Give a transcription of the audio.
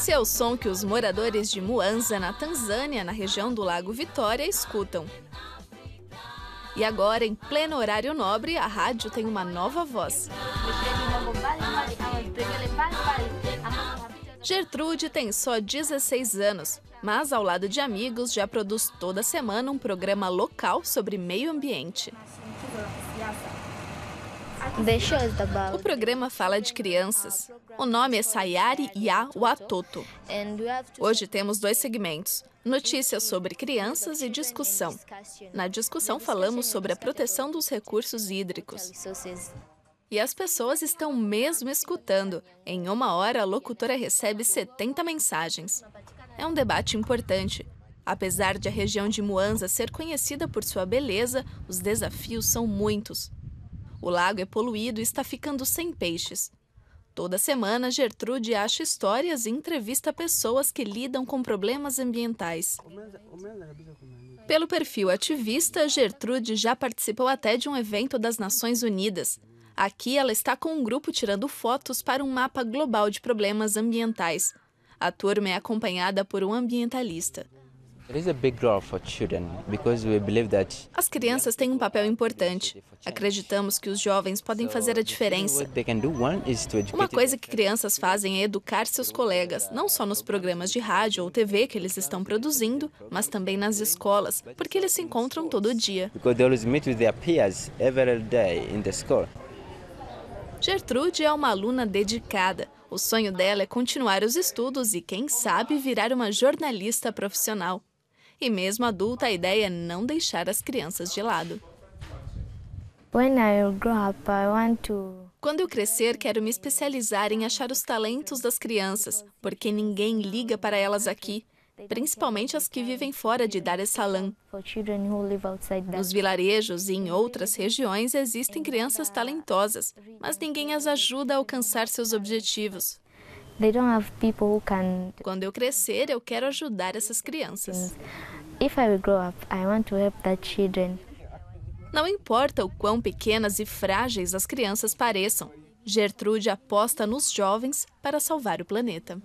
Esse é o som que os moradores de Muanza, na Tanzânia, na região do Lago Vitória, escutam. E agora, em pleno horário nobre, a rádio tem uma nova voz. Gertrude tem só 16 anos, mas ao lado de amigos já produz toda semana um programa local sobre meio ambiente. O programa fala de crianças. O nome é Sayari Ya Watoto. Hoje temos dois segmentos: notícias sobre crianças e discussão. Na discussão falamos sobre a proteção dos recursos hídricos. E as pessoas estão mesmo escutando. Em uma hora, a locutora recebe 70 mensagens. É um debate importante. Apesar de a região de Muanza ser conhecida por sua beleza, os desafios são muitos. O lago é poluído e está ficando sem peixes. Toda semana, Gertrude acha histórias e entrevista pessoas que lidam com problemas ambientais. Pelo perfil ativista, Gertrude já participou até de um evento das Nações Unidas. Aqui ela está com um grupo tirando fotos para um mapa global de problemas ambientais. A turma é acompanhada por um ambientalista. As crianças têm um papel importante. Acreditamos que os jovens podem fazer a diferença. Uma coisa que crianças fazem é educar seus colegas, não só nos programas de rádio ou TV que eles estão produzindo, mas também nas escolas, porque eles se encontram todo dia. Gertrude é uma aluna dedicada. O sonho dela é continuar os estudos e, quem sabe, virar uma jornalista profissional. E mesmo adulta, a ideia é não deixar as crianças de lado. Quando eu crescer, quero me especializar em achar os talentos das crianças, porque ninguém liga para elas aqui, principalmente as que vivem fora de Dar es Salaam. Nos vilarejos e em outras regiões existem crianças talentosas, mas ninguém as ajuda a alcançar seus objetivos. They don't have people who can. Quando eu crescer, eu quero ajudar essas crianças. If I grow up, I want to help the children. Não importa o quão pequenas e frágeis as crianças pareçam, Gertrude aposta nos jovens para salvar o planeta.